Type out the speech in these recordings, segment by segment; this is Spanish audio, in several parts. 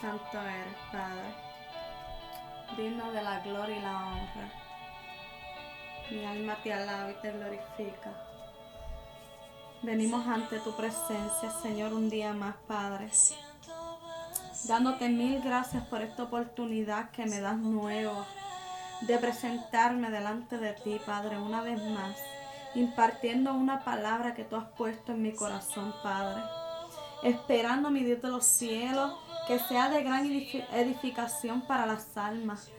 Santo eres, Padre. Digno de la gloria y la honra. Mi alma te alaba y te glorifica. Venimos ante tu presencia, Señor, un día más, Padre. Dándote mil gracias por esta oportunidad que me das nuevo de presentarme delante de ti, Padre, una vez más, impartiendo una palabra que tú has puesto en mi corazón, Padre. Esperando, mi Dios de los cielos, que sea de gran edificación para las almas.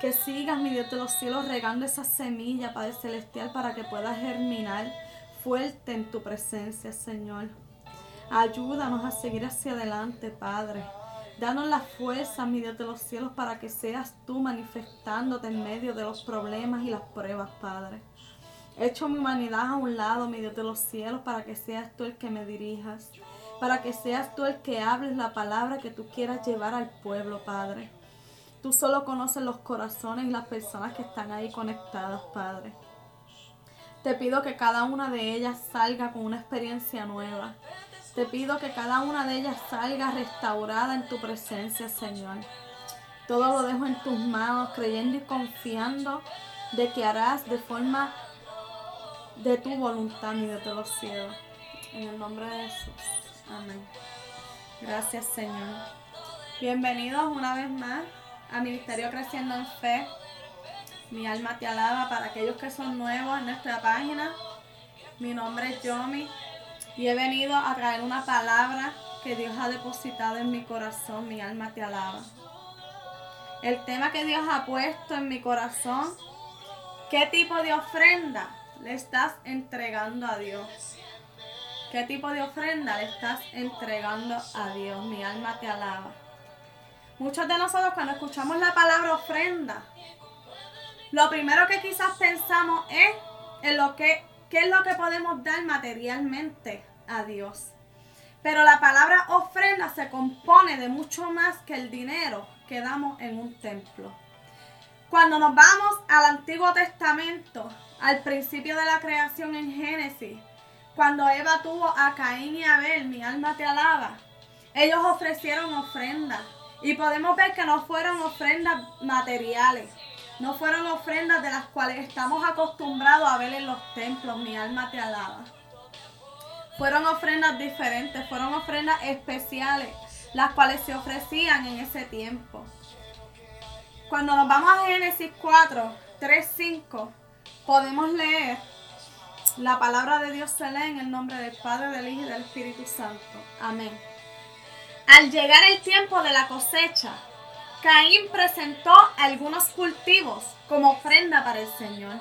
Que sigas, mi Dios de los cielos, regando esa semilla, Padre Celestial, para que pueda germinar fuerte en tu presencia, Señor. Ayúdanos a seguir hacia adelante, Padre. Danos la fuerza, mi Dios de los cielos, para que seas tú manifestándote en medio de los problemas y las pruebas, Padre. Echo mi humanidad a un lado, mi Dios de los cielos, para que seas tú el que me dirijas para que seas tú el que hables la palabra que tú quieras llevar al pueblo, Padre. Tú solo conoces los corazones y las personas que están ahí conectadas, Padre. Te pido que cada una de ellas salga con una experiencia nueva. Te pido que cada una de ellas salga restaurada en tu presencia, Señor. Todo lo dejo en tus manos, creyendo y confiando de que harás de forma de tu voluntad, mi de los cielos. En el nombre de Jesús. Amén. Gracias, Señor. Bienvenidos una vez más a Ministerio Creciendo en Fe. Mi alma te alaba para aquellos que son nuevos en nuestra página. Mi nombre es Yomi y he venido a traer una palabra que Dios ha depositado en mi corazón. Mi alma te alaba. El tema que Dios ha puesto en mi corazón, ¿qué tipo de ofrenda le estás entregando a Dios? ¿Qué tipo de ofrenda le estás entregando a Dios? Mi alma te alaba. Muchos de nosotros cuando escuchamos la palabra ofrenda, lo primero que quizás pensamos es en lo que qué es lo que podemos dar materialmente a Dios. Pero la palabra ofrenda se compone de mucho más que el dinero que damos en un templo. Cuando nos vamos al Antiguo Testamento, al principio de la creación en Génesis, cuando Eva tuvo a Caín y Abel, mi alma te alaba, ellos ofrecieron ofrendas. Y podemos ver que no fueron ofrendas materiales, no fueron ofrendas de las cuales estamos acostumbrados a ver en los templos, mi alma te alaba. Fueron ofrendas diferentes, fueron ofrendas especiales, las cuales se ofrecían en ese tiempo. Cuando nos vamos a Génesis 4, 3, 5, podemos leer la palabra de Dios se lee en el nombre del Padre, del Hijo y del Espíritu Santo. Amén. Al llegar el tiempo de la cosecha, Caín presentó algunos cultivos como ofrenda para el Señor.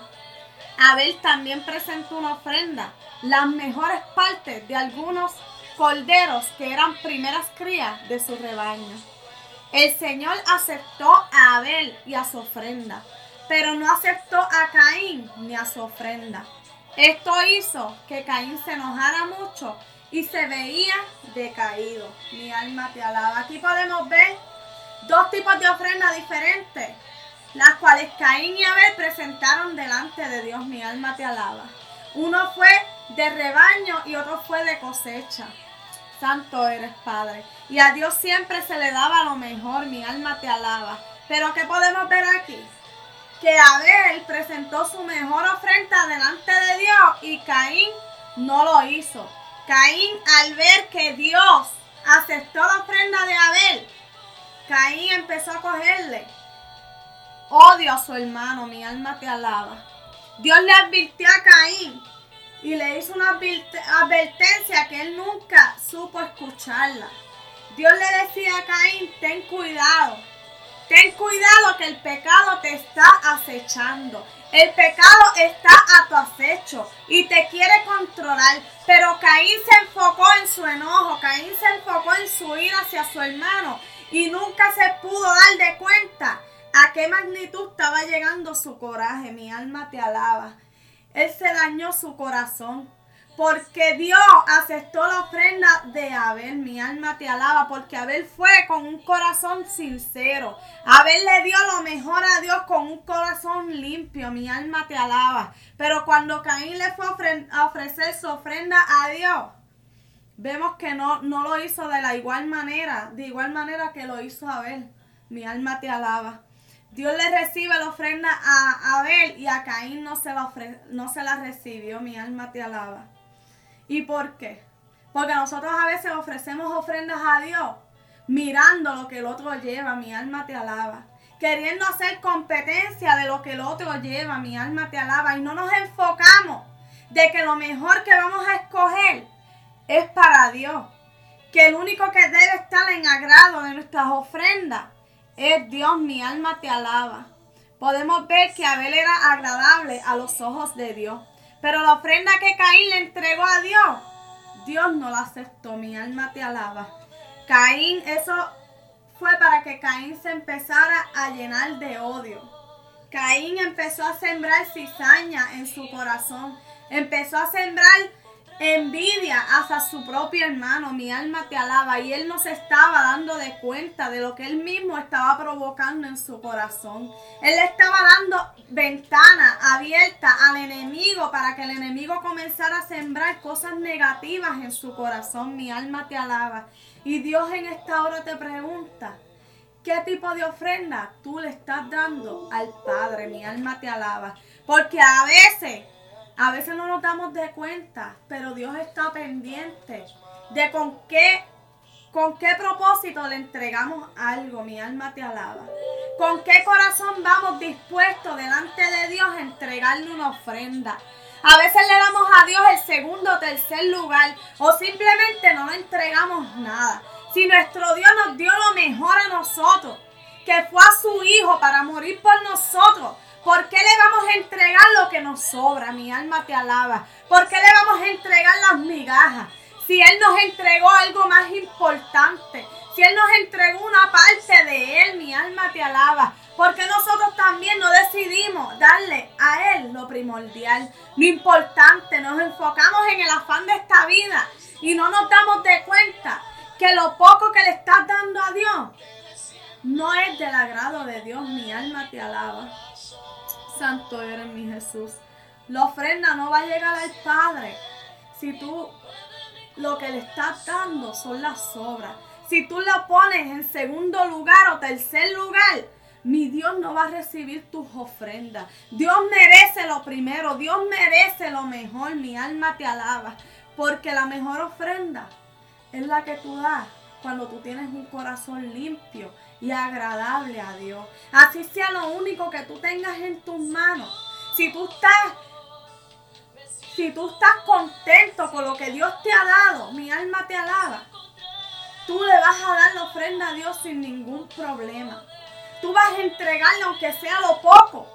Abel también presentó una ofrenda, las mejores partes de algunos corderos que eran primeras crías de su rebaño. El Señor aceptó a Abel y a su ofrenda, pero no aceptó a Caín ni a su ofrenda. Esto hizo que Caín se enojara mucho y se veía decaído. Mi alma te alaba. Aquí podemos ver dos tipos de ofrendas diferentes, las cuales Caín y Abel presentaron delante de Dios. Mi alma te alaba. Uno fue de rebaño y otro fue de cosecha. Santo eres, Padre. Y a Dios siempre se le daba lo mejor. Mi alma te alaba. Pero ¿qué podemos ver aquí? Que Abel presentó su mejor ofrenda delante de Dios y Caín no lo hizo. Caín al ver que Dios aceptó la ofrenda de Abel, Caín empezó a cogerle odio a su hermano, mi alma te alaba. Dios le advirtió a Caín y le hizo una advertencia que él nunca supo escucharla. Dios le decía a Caín, ten cuidado Ten cuidado que el pecado te está acechando. El pecado está a tu acecho y te quiere controlar. Pero Caín se enfocó en su enojo, Caín se enfocó en su ira hacia su hermano y nunca se pudo dar de cuenta a qué magnitud estaba llegando su coraje. Mi alma te alaba. Él se dañó su corazón. Porque Dios aceptó la ofrenda de Abel. Mi alma te alaba. Porque Abel fue con un corazón sincero. Abel le dio lo mejor a Dios con un corazón limpio. Mi alma te alaba. Pero cuando Caín le fue a ofrecer su ofrenda a Dios, vemos que no, no lo hizo de la igual manera, de igual manera que lo hizo Abel. Mi alma te alaba. Dios le recibe la ofrenda a Abel y a Caín no se, la no se la recibió. Mi alma te alaba. ¿Y por qué? Porque nosotros a veces ofrecemos ofrendas a Dios mirando lo que el otro lleva. Mi alma te alaba. Queriendo hacer competencia de lo que el otro lleva. Mi alma te alaba. Y no nos enfocamos de que lo mejor que vamos a escoger es para Dios. Que el único que debe estar en agrado de nuestras ofrendas es Dios, mi alma te alaba. Podemos ver que Abel era agradable a los ojos de Dios. Pero la ofrenda que Caín le entregó a Dios, Dios no la aceptó. Mi alma te alaba. Caín, eso fue para que Caín se empezara a llenar de odio. Caín empezó a sembrar cizaña en su corazón. Empezó a sembrar envidia hacia su propio hermano, mi alma te alaba, y él no se estaba dando de cuenta de lo que él mismo estaba provocando en su corazón. Él le estaba dando ventana abierta al enemigo para que el enemigo comenzara a sembrar cosas negativas en su corazón, mi alma te alaba. Y Dios en esta hora te pregunta, ¿qué tipo de ofrenda tú le estás dando al Padre? Mi alma te alaba. Porque a veces a veces no nos damos de cuenta, pero Dios está pendiente de con qué, con qué propósito le entregamos algo. Mi alma te alaba. Con qué corazón vamos dispuestos delante de Dios a entregarle una ofrenda. A veces le damos a Dios el segundo o tercer lugar o simplemente no le entregamos nada. Si nuestro Dios nos dio lo mejor a nosotros, que fue a su Hijo para morir por nosotros, ¿Por qué le vamos a entregar lo que nos sobra? Mi alma te alaba. ¿Por qué le vamos a entregar las migajas? Si Él nos entregó algo más importante, si Él nos entregó una parte de Él, mi alma te alaba. Porque nosotros también no decidimos darle a Él lo primordial, lo importante. Nos enfocamos en el afán de esta vida y no nos damos de cuenta que lo poco que le estás dando a Dios no es del agrado de Dios. Mi alma te alaba santo eres mi Jesús. La ofrenda no va a llegar al Padre si tú lo que le estás dando son las obras. Si tú lo pones en segundo lugar o tercer lugar, mi Dios no va a recibir tus ofrendas. Dios merece lo primero, Dios merece lo mejor. Mi alma te alaba, porque la mejor ofrenda es la que tú das cuando tú tienes un corazón limpio y agradable a Dios. Así sea lo único que tú tengas en tus manos. Si tú estás si tú estás contento con lo que Dios te ha dado, mi alma te alaba. Tú le vas a dar la ofrenda a Dios sin ningún problema. Tú vas a entregarle aunque sea lo poco.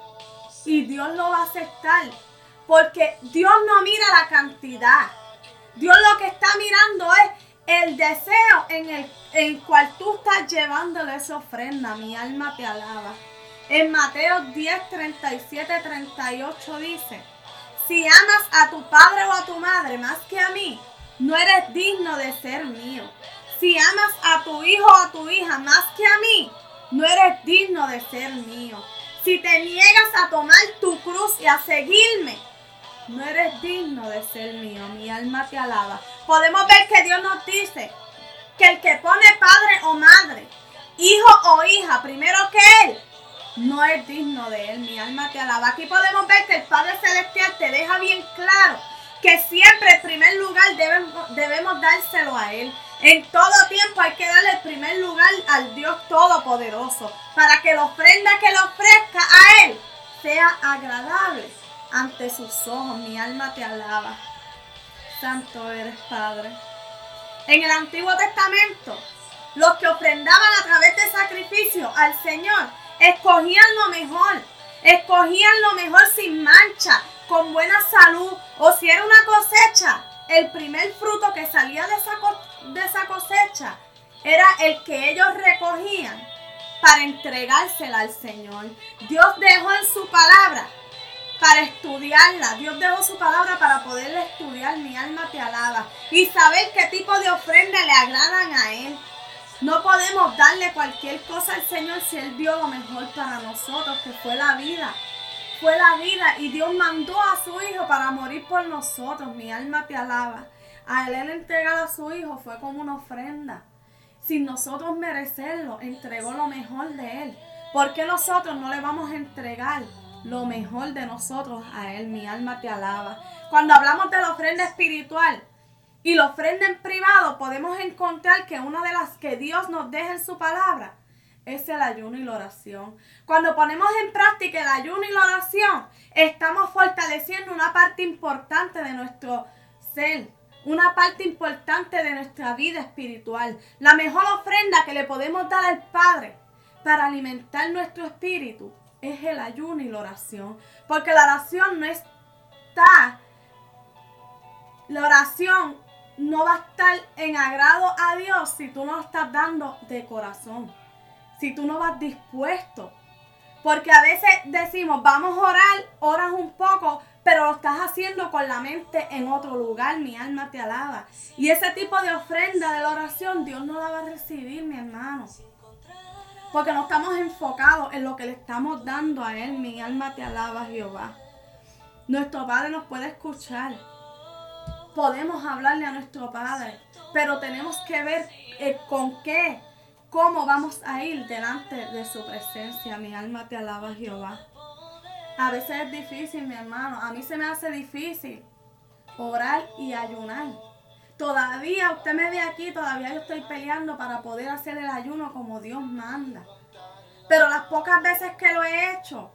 Y Dios lo va a aceptar. Porque Dios no mira la cantidad. Dios lo que está mirando es el deseo en el, en cual tú estás llevándole esa ofrenda, mi alma te alaba. En Mateo 10, 37, 38 dice, si amas a tu padre o a tu madre más que a mí, no eres digno de ser mío. Si amas a tu hijo o a tu hija más que a mí, no eres digno de ser mío. Si te niegas a tomar tu cruz y a seguirme, no eres digno de ser mío, mi alma te alaba. Podemos ver que Dios nos dice que el que pone padre o madre, hijo o hija primero que Él, no es digno de Él, mi alma te alaba. Aquí podemos ver que el Padre Celestial te deja bien claro que siempre el primer lugar debemos, debemos dárselo a Él. En todo tiempo hay que darle el primer lugar al Dios Todopoderoso para que la ofrenda que le ofrezca a Él sea agradable ante sus ojos. Mi alma te alaba. Santo eres Padre. En el Antiguo Testamento, los que ofrendaban a través de sacrificio al Señor, escogían lo mejor. Escogían lo mejor sin mancha, con buena salud. O si era una cosecha, el primer fruto que salía de esa, de esa cosecha era el que ellos recogían para entregársela al Señor. Dios dejó en su palabra para estudiarla. Dios dejó su palabra para poderla estudiar. Mi alma te alaba. Y saber qué tipo de ofrenda le agradan a Él. No podemos darle cualquier cosa al Señor si Él dio lo mejor para nosotros, que fue la vida. Fue la vida y Dios mandó a su Hijo para morir por nosotros. Mi alma te alaba. A él entregar a su hijo fue como una ofrenda. Sin nosotros merecerlo, entregó lo mejor de él. ¿Por qué nosotros no le vamos a entregar lo mejor de nosotros a él? Mi alma te alaba. Cuando hablamos de la ofrenda espiritual y la ofrenda en privado, podemos encontrar que una de las que Dios nos deja en su palabra es el ayuno y la oración. Cuando ponemos en práctica el ayuno y la oración, estamos fortaleciendo una parte importante de nuestro ser, una parte importante de nuestra vida espiritual. La mejor ofrenda que le podemos dar al Padre para alimentar nuestro espíritu es el ayuno y la oración. Porque la oración no está, la oración no va a estar en agrado a Dios si tú no lo estás dando de corazón si tú no vas dispuesto. Porque a veces decimos, vamos a orar, oras un poco, pero lo estás haciendo con la mente en otro lugar, mi alma te alaba. Y ese tipo de ofrenda de la oración, Dios no la va a recibir, mi hermano. Porque no estamos enfocados en lo que le estamos dando a Él, mi alma te alaba, Jehová. Nuestro Padre nos puede escuchar. Podemos hablarle a nuestro Padre, pero tenemos que ver eh, con qué ¿Cómo vamos a ir delante de su presencia? Mi alma te alaba, Jehová. A veces es difícil, mi hermano. A mí se me hace difícil orar y ayunar. Todavía, usted me ve aquí, todavía yo estoy peleando para poder hacer el ayuno como Dios manda. Pero las pocas veces que lo he hecho,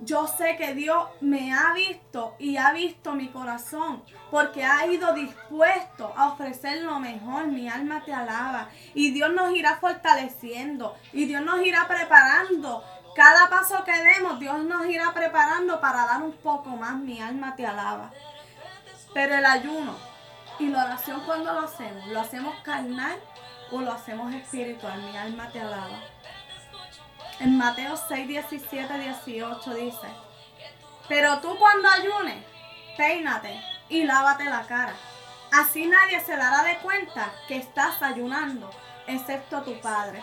yo sé que Dios me ha visto y ha visto mi corazón, porque ha ido dispuesto a ofrecer lo mejor. Mi alma te alaba. Y Dios nos irá fortaleciendo y Dios nos irá preparando. Cada paso que demos, Dios nos irá preparando para dar un poco más. Mi alma te alaba. Pero el ayuno y la oración cuando lo hacemos, ¿lo hacemos carnal o lo hacemos espiritual? Mi alma te alaba. En Mateo 6, 17, 18 dice, pero tú cuando ayunes, peínate y lávate la cara. Así nadie se dará de cuenta que estás ayunando, excepto tu Padre,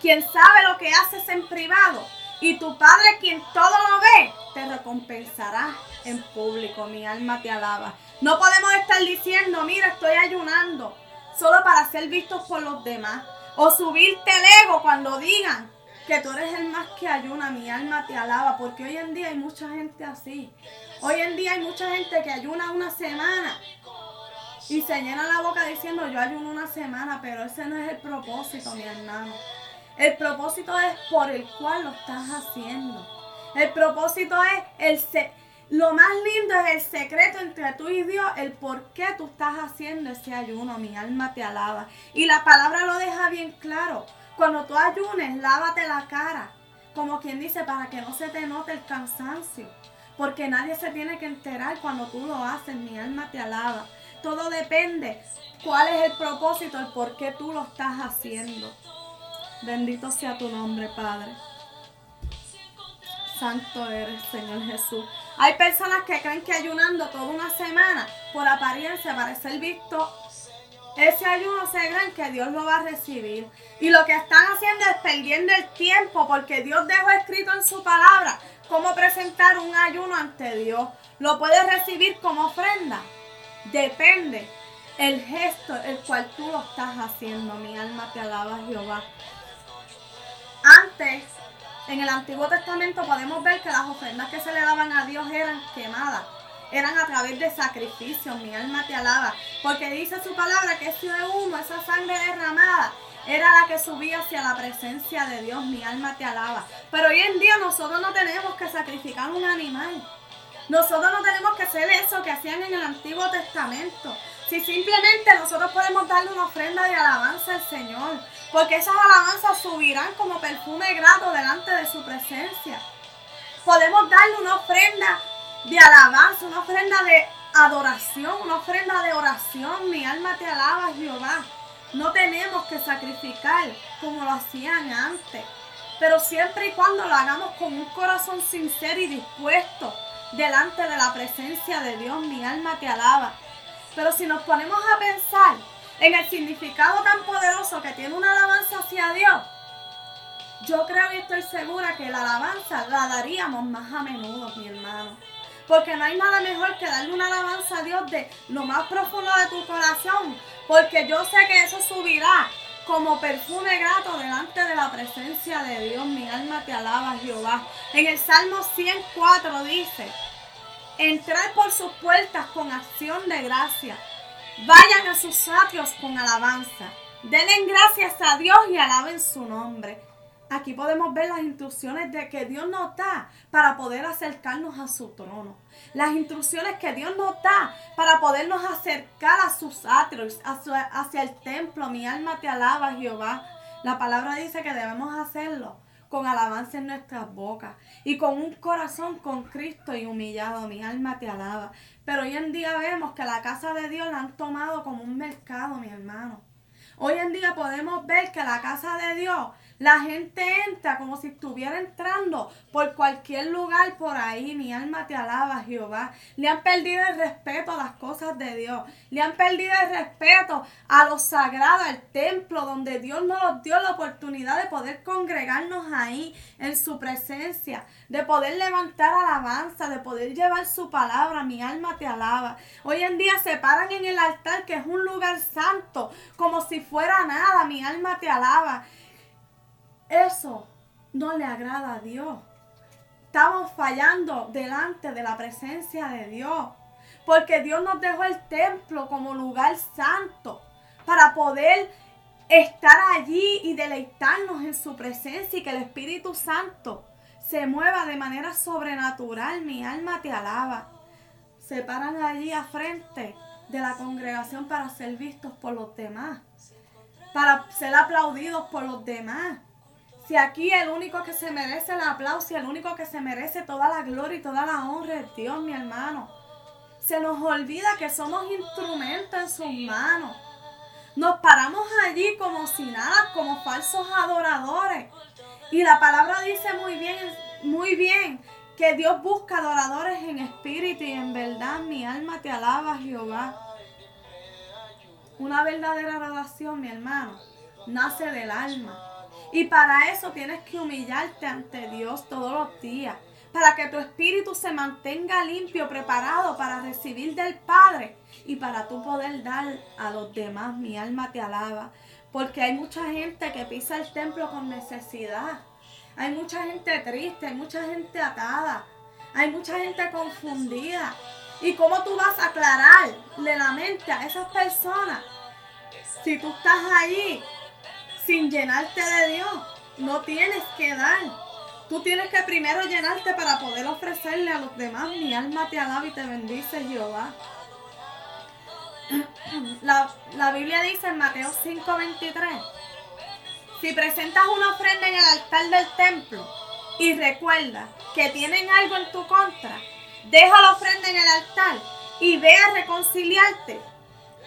quien sabe lo que haces en privado, y tu Padre, quien todo lo ve, te recompensará en público. Mi alma te alaba. No podemos estar diciendo, mira, estoy ayunando, solo para ser vistos por los demás. O subirte el ego cuando digan, que tú eres el más que ayuna, mi alma te alaba, porque hoy en día hay mucha gente así. Hoy en día hay mucha gente que ayuna una semana y se llena la boca diciendo yo ayuno una semana, pero ese no es el propósito, mi hermano. El propósito es por el cual lo estás haciendo. El propósito es el lo más lindo es el secreto entre tú y Dios, el por qué tú estás haciendo ese ayuno. Mi alma te alaba. Y la palabra lo deja bien claro. Cuando tú ayunes, lávate la cara, como quien dice, para que no se te note el cansancio. Porque nadie se tiene que enterar cuando tú lo haces, mi alma te alaba. Todo depende cuál es el propósito, el por qué tú lo estás haciendo. Bendito sea tu nombre, Padre. Santo eres, Señor Jesús. Hay personas que creen que ayunando toda una semana, por apariencia, para ser visto ese ayuno se gran que Dios lo va a recibir. Y lo que están haciendo es perdiendo el tiempo porque Dios dejó escrito en su palabra cómo presentar un ayuno ante Dios. ¿Lo puedes recibir como ofrenda? Depende el gesto el cual tú lo estás haciendo. Mi alma te alaba Jehová. Antes, en el Antiguo Testamento podemos ver que las ofrendas que se le daban a Dios eran quemadas eran a través de sacrificios. Mi alma te alaba. Porque dice su palabra que ese humo, esa sangre derramada, era la que subía hacia la presencia de Dios. Mi alma te alaba. Pero hoy en día nosotros no tenemos que sacrificar un animal. Nosotros no tenemos que hacer eso que hacían en el Antiguo Testamento. Si simplemente nosotros podemos darle una ofrenda de alabanza al Señor. Porque esas alabanzas subirán como perfume grato delante de su presencia. Podemos darle una ofrenda de alabanza, una ofrenda de adoración, una ofrenda de oración. Mi alma te alaba, Jehová. No tenemos que sacrificar como lo hacían antes, pero siempre y cuando lo hagamos con un corazón sincero y dispuesto delante de la presencia de Dios, mi alma te alaba. Pero si nos ponemos a pensar en el significado tan poderoso que tiene una alabanza hacia Dios, yo creo y estoy segura que la alabanza la daríamos más a menudo, mi hermano. Porque no hay nada mejor que darle una alabanza a Dios de lo más profundo de tu corazón. Porque yo sé que eso subirá como perfume grato delante de la presencia de Dios. Mi alma te alaba, Jehová. En el Salmo 104 dice, entrad por sus puertas con acción de gracia. Vayan a sus atrios con alabanza. Denle gracias a Dios y alaben su nombre. Aquí podemos ver las instrucciones de que Dios nos da para poder acercarnos a su trono. Las instrucciones que Dios nos da para podernos acercar a sus atrios, hacia el templo. Mi alma te alaba, Jehová. La palabra dice que debemos hacerlo con alabanza en nuestras bocas y con un corazón con Cristo y humillado. Mi alma te alaba. Pero hoy en día vemos que la casa de Dios la han tomado como un mercado, mi hermano. Hoy en día podemos ver que la casa de Dios la gente entra como si estuviera entrando por cualquier lugar por ahí. Mi alma te alaba, Jehová. Le han perdido el respeto a las cosas de Dios. Le han perdido el respeto a lo sagrado, al templo, donde Dios nos dio la oportunidad de poder congregarnos ahí en su presencia, de poder levantar alabanza, de poder llevar su palabra. Mi alma te alaba. Hoy en día se paran en el altar, que es un lugar santo, como si fuera nada. Mi alma te alaba. Eso no le agrada a Dios. Estamos fallando delante de la presencia de Dios. Porque Dios nos dejó el templo como lugar santo para poder estar allí y deleitarnos en su presencia y que el Espíritu Santo se mueva de manera sobrenatural. Mi alma te alaba. Se paran allí a frente de la congregación para ser vistos por los demás, para ser aplaudidos por los demás. Si aquí el único que se merece el aplauso y el único que se merece toda la gloria y toda la honra es Dios, mi hermano. Se nos olvida que somos instrumentos en sus manos. Nos paramos allí como si nada, como falsos adoradores. Y la palabra dice muy bien, muy bien, que Dios busca adoradores en espíritu y en verdad. Mi alma te alaba, Jehová. Una verdadera adoración, mi hermano, nace del alma. Y para eso tienes que humillarte ante Dios todos los días. Para que tu espíritu se mantenga limpio, preparado para recibir del Padre. Y para tú poder dar a los demás. Mi alma te alaba. Porque hay mucha gente que pisa el templo con necesidad. Hay mucha gente triste, hay mucha gente atada. Hay mucha gente confundida. ¿Y cómo tú vas a aclararle la mente a esas personas? Si tú estás ahí sin llenarte de Dios. No tienes que dar. Tú tienes que primero llenarte para poder ofrecerle a los demás. Mi alma te alaba y te bendice, Jehová. La, la Biblia dice en Mateo 5:23, si presentas una ofrenda en el altar del templo y recuerda que tienen algo en tu contra, deja la ofrenda en el altar y ve a reconciliarte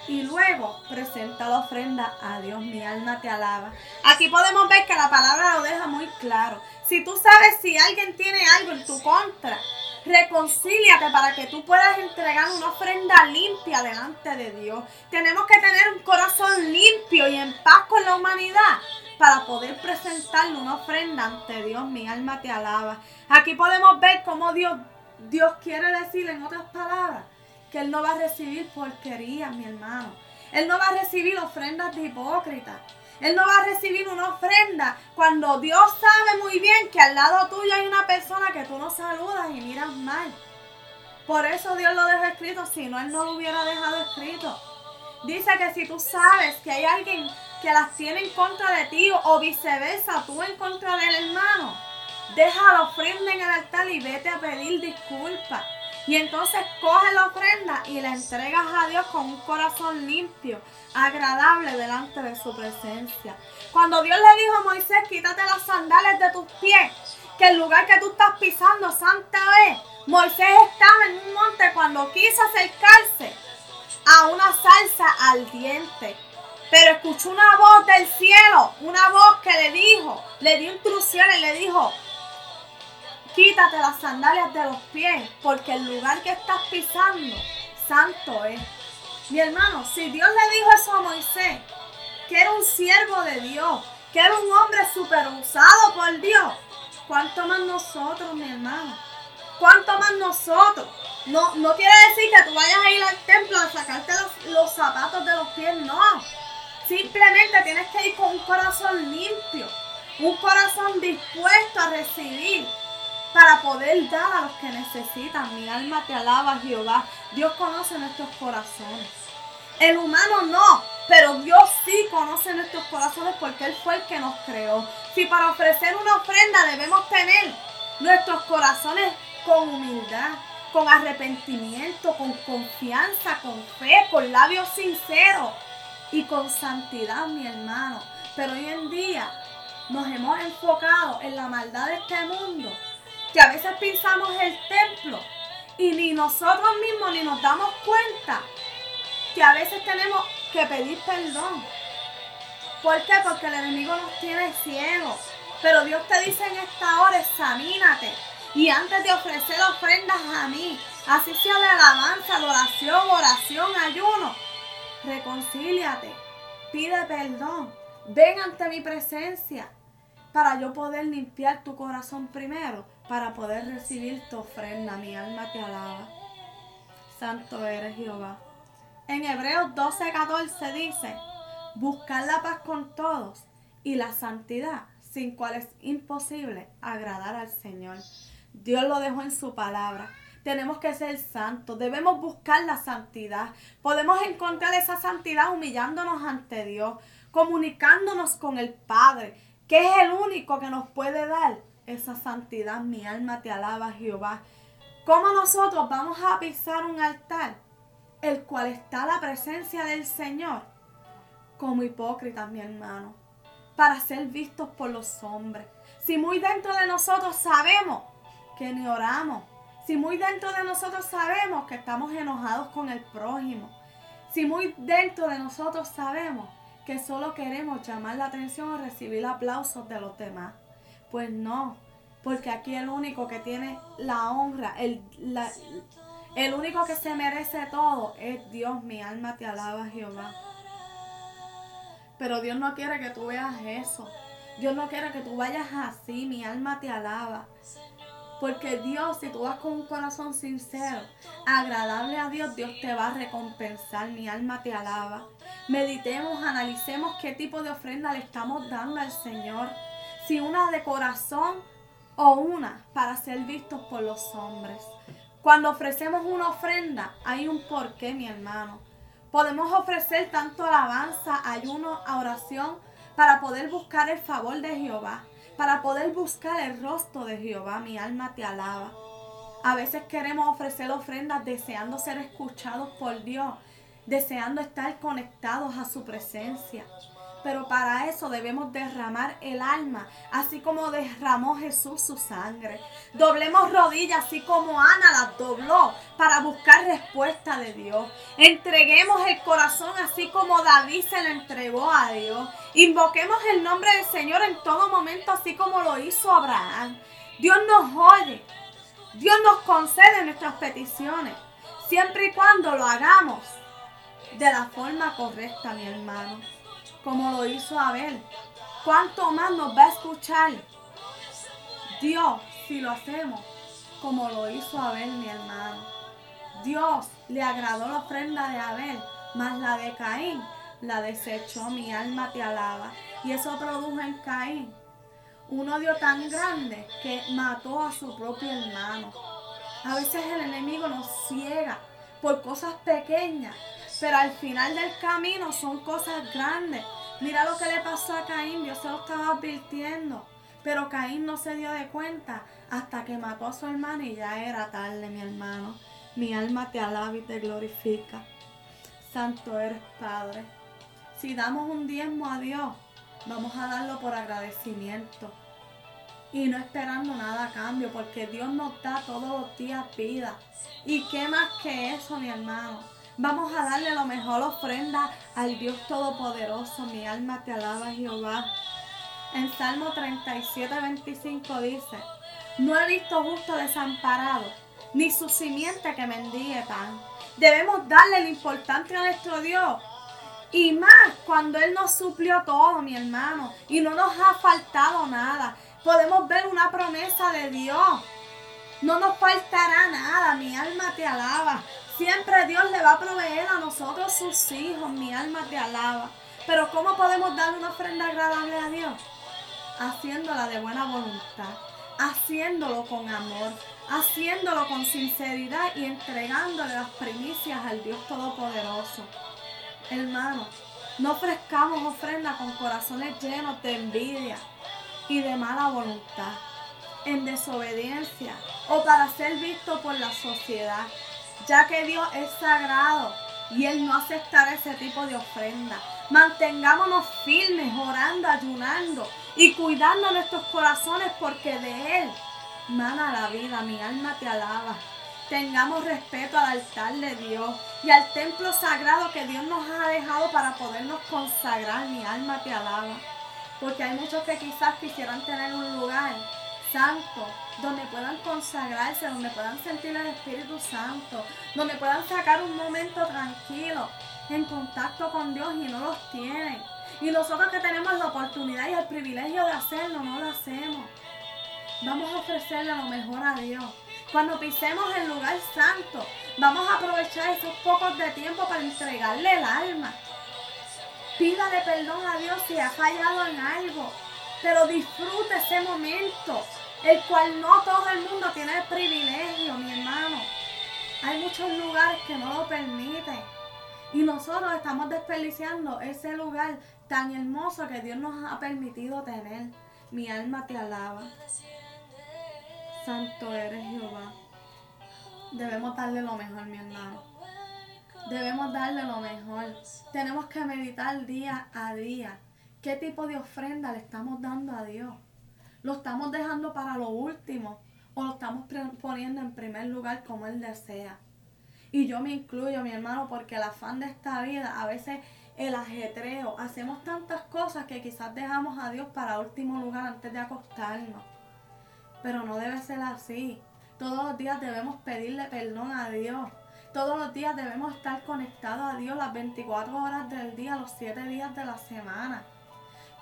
y luego presenta la ofrenda a Dios. Mi alma te alaba. Aquí podemos ver que la palabra lo deja muy claro. Si tú sabes si alguien tiene algo en tu contra, reconcíliate para que tú puedas entregar una ofrenda limpia delante de Dios. Tenemos que tener un corazón limpio y en paz con la humanidad para poder presentarle una ofrenda ante Dios. Mi alma te alaba. Aquí podemos ver cómo Dios, Dios quiere decir en otras palabras que Él no va a recibir porquería, mi hermano. Él no va a recibir ofrendas de hipócritas. Él no va a recibir una ofrenda cuando Dios sabe muy bien que al lado tuyo hay una persona que tú no saludas y miras mal. Por eso Dios lo dejó escrito, si no, Él no lo hubiera dejado escrito. Dice que si tú sabes que hay alguien que las tiene en contra de ti o viceversa, tú en contra del hermano, deja la ofrenda en el altar y vete a pedir disculpas. Y entonces coge la ofrenda y la entregas a Dios con un corazón limpio, agradable delante de su presencia. Cuando Dios le dijo a Moisés, quítate las sandalias de tus pies, que el lugar que tú estás pisando, santa es. Moisés estaba en un monte cuando quiso acercarse a una salsa al diente. Pero escuchó una voz del cielo, una voz que le dijo, le dio instrucciones, le dijo, Quítate las sandalias de los pies, porque el lugar que estás pisando, santo es. Mi hermano, si Dios le dijo eso a Moisés, que era un siervo de Dios, que era un hombre super usado por Dios, ¿cuánto más nosotros, mi hermano? ¿Cuánto más nosotros? No, no quiere decir que tú vayas a ir al templo a sacarte los, zapatos de los pies, no. Simplemente tienes que ir con un corazón limpio, un corazón dispuesto a recibir para poder dar a los que necesitan. Mi alma te alaba, Jehová. Dios conoce nuestros corazones. El humano no, pero Dios sí conoce nuestros corazones porque Él fue el que nos creó. Si para ofrecer una ofrenda debemos tener nuestros corazones con humildad, con arrepentimiento, con confianza, con fe, con labios sinceros y con santidad, mi hermano. Pero hoy en día nos hemos enfocado en la maldad de este mundo, que a veces pisamos el templo y ni nosotros mismos ni nos damos cuenta que a veces tenemos que pedir perdón. ¿Por qué? Porque el enemigo nos tiene ciegos. Pero Dios te dice en esta hora, examínate. Y antes de ofrecer ofrendas a mí, así sea de alabanza, adoración, oración, ayuno, reconcíliate, pide perdón, ven ante mi presencia para yo poder limpiar tu corazón primero, para poder recibir tu ofrenda. Mi alma te alaba. Santo eres Jehová. En Hebreos 12, 14 dice, buscar la paz con todos y la santidad, sin cual es imposible agradar al Señor. Dios lo dejó en su palabra. Tenemos que ser santos, debemos buscar la santidad. Podemos encontrar esa santidad humillándonos ante Dios, comunicándonos con el Padre, que es el único que nos puede dar esa santidad. Mi alma te alaba, Jehová. ¿Cómo nosotros vamos a pisar un altar, el cual está la presencia del Señor? Como hipócritas, mi hermano, para ser vistos por los hombres. Si muy dentro de nosotros sabemos que ni oramos, si muy dentro de nosotros sabemos que estamos enojados con el prójimo, si muy dentro de nosotros sabemos que solo queremos llamar la atención o recibir aplausos de los demás, pues no, porque aquí el único que tiene la honra, el, el único que se merece todo es Dios. Mi alma te alaba, Jehová. Pero Dios no quiere que tú veas eso. Dios no quiere que tú vayas así. Mi alma te alaba. Porque Dios, si tú vas con un corazón sincero, agradable a Dios, Dios te va a recompensar. Mi alma te alaba. Meditemos, analicemos qué tipo de ofrenda le estamos dando al Señor. Si una de corazón o una para ser vistos por los hombres. Cuando ofrecemos una ofrenda, hay un porqué, mi hermano. Podemos ofrecer tanto alabanza, ayuno, oración, para poder buscar el favor de Jehová para poder buscar el rostro de Jehová, mi alma te alaba. A veces queremos ofrecer ofrendas deseando ser escuchados por Dios, deseando estar conectados a su presencia. Pero para eso debemos derramar el alma, así como derramó Jesús su sangre. Doblemos rodillas, así como Ana las dobló, para buscar respuesta de Dios. Entreguemos el corazón, así como David se lo entregó a Dios. Invoquemos el nombre del Señor en todo momento, así como lo hizo Abraham. Dios nos oye. Dios nos concede nuestras peticiones, siempre y cuando lo hagamos de la forma correcta, mi hermano como lo hizo Abel. ¿Cuánto más nos va a escuchar Dios si lo hacemos como lo hizo Abel, mi hermano? Dios le agradó la ofrenda de Abel, mas la de Caín la desechó, mi alma te alaba. Y eso produjo en Caín un odio tan grande que mató a su propio hermano. A veces el enemigo nos ciega por cosas pequeñas pero al final del camino son cosas grandes. Mira lo que le pasó a Caín, Dios se lo estaba advirtiendo. Pero Caín no se dio de cuenta hasta que mató a su hermano y ya era tarde, mi hermano. Mi alma te alaba y te glorifica. Santo eres Padre. Si damos un diezmo a Dios, vamos a darlo por agradecimiento. Y no esperando nada a cambio, porque Dios nos da todos los días vida. ¿Y qué más que eso, mi hermano? Vamos a darle lo mejor ofrenda al Dios Todopoderoso. Mi alma te alaba, Jehová. En Salmo 37, 25 dice, no he visto justo desamparado, ni su simiente que mendigue pan. Debemos darle lo importante a nuestro Dios. Y más cuando Él nos suplió todo, mi hermano, y no nos ha faltado nada. Podemos ver una promesa de Dios No nos faltará nada, mi alma te alaba. Siempre Dios le va a proveer a nosotros sus hijos, mi alma te alaba. Pero ¿cómo podemos dar una ofrenda agradable a Dios? Haciéndola de buena voluntad, haciéndolo con amor, haciéndolo con sinceridad y entregándole las primicias al Dios Todopoderoso. Hermano, no ofrezcamos ofrenda con corazones llenos de envidia y de mala voluntad, en desobediencia o para ser visto por la sociedad, ya que Dios es sagrado y Él no aceptará ese tipo de ofrenda. Mantengámonos firmes, orando, ayunando y cuidando nuestros corazones porque de Él mana la vida. Mi alma te alaba. Tengamos respeto al altar de Dios y al templo sagrado que Dios nos ha dejado para podernos consagrar. Mi alma te alaba. Porque hay muchos que quizás quisieran tener un lugar santo, donde puedan consagrarse, donde puedan sentir el Espíritu Santo, donde puedan sacar un momento tranquilo en contacto con Dios y no los tienen. Y nosotros que tenemos la oportunidad y el privilegio de hacerlo, no lo hacemos. Vamos a ofrecerle lo mejor a Dios. Cuando pisemos el lugar santo, vamos a aprovechar esos pocos de tiempo para entregarle el alma. Pídale perdón a Dios si ha fallado en algo, pero disfrute ese momento el cual no todo el mundo tiene el privilegio, mi hermano. Hay muchos lugares que no lo permiten. Y nosotros estamos desperdiciando ese lugar tan hermoso que Dios nos ha permitido tener. Mi alma te alaba. Santo eres Jehová. Debemos darle lo mejor, mi hermano. Debemos darle lo mejor. Tenemos que meditar día a día. ¿Qué tipo de ofrenda le estamos dando a Dios? Lo estamos dejando para lo último o lo estamos poniendo en primer lugar como Él desea. Y yo me incluyo, mi hermano, porque el afán de esta vida, a veces el ajetreo, hacemos tantas cosas que quizás dejamos a Dios para último lugar antes de acostarnos. Pero no debe ser así. Todos los días debemos pedirle perdón a Dios. Todos los días debemos estar conectados a Dios las 24 horas del día, los 7 días de la semana.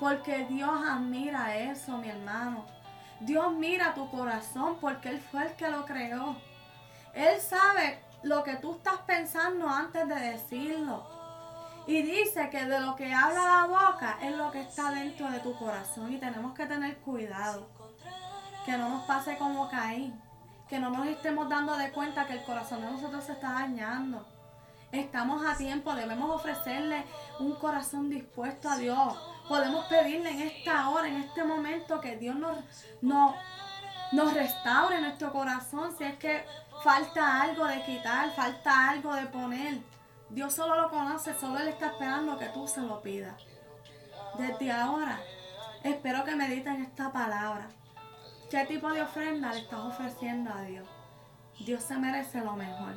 Porque Dios admira eso, mi hermano. Dios mira tu corazón porque Él fue el que lo creó. Él sabe lo que tú estás pensando antes de decirlo. Y dice que de lo que habla la boca es lo que está dentro de tu corazón. Y tenemos que tener cuidado. Que no nos pase como Caín. Que no nos estemos dando de cuenta que el corazón de nosotros se está dañando. Estamos a tiempo, debemos ofrecerle un corazón dispuesto a Dios podemos pedirle en esta hora, en este momento, que Dios nos, nos, nos restaure nuestro corazón. Si es que falta algo de quitar, falta algo de poner. Dios solo lo conoce, solo Él está esperando que tú se lo pidas. Desde ahora, espero que mediten esta palabra. ¿Qué tipo de ofrenda le estás ofreciendo a Dios? Dios se merece lo mejor.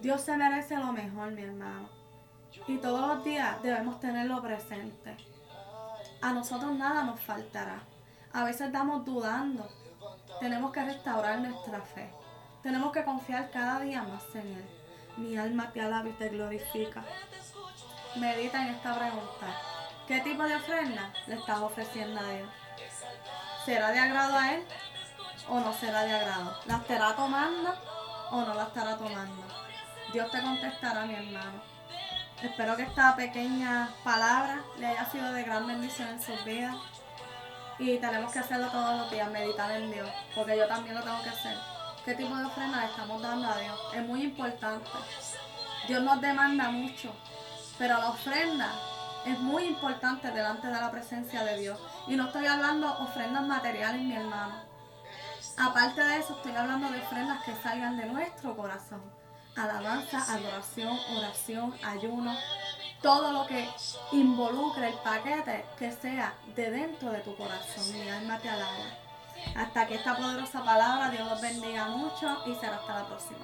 Dios se merece lo mejor, mi hermano. Y todos los días debemos tenerlo presente a nosotros nada nos faltará. A veces estamos dudando. Tenemos que restaurar nuestra fe. Tenemos que confiar cada día más en Él. Mi alma te alaba y te glorifica. Medita en esta pregunta. ¿Qué tipo de ofrenda le estás ofreciendo a Dios? ¿Será de agrado a Él o no será de agrado? ¿La estará tomando o no la estará tomando? Dios te contestará, mi hermano. Espero que esta pequeña palabra le haya sido de gran bendición en sus vidas. Y tenemos que hacerlo todos los días, meditar en Dios, porque yo también lo tengo que hacer. ¿Qué tipo de ofrenda le estamos dando a Dios? Es muy importante. Dios nos demanda mucho, pero la ofrenda es muy importante delante de la presencia de Dios. Y no estoy hablando ofrendas materiales, mi hermano. Aparte de eso, estoy hablando de ofrendas que salgan de nuestro corazón alabanza, adoración, oración, ayuno, todo lo que involucre el paquete que sea de dentro de tu corazón. Mi alma te alaba. Hasta que esta poderosa palabra, Dios los bendiga mucho y será hasta la próxima.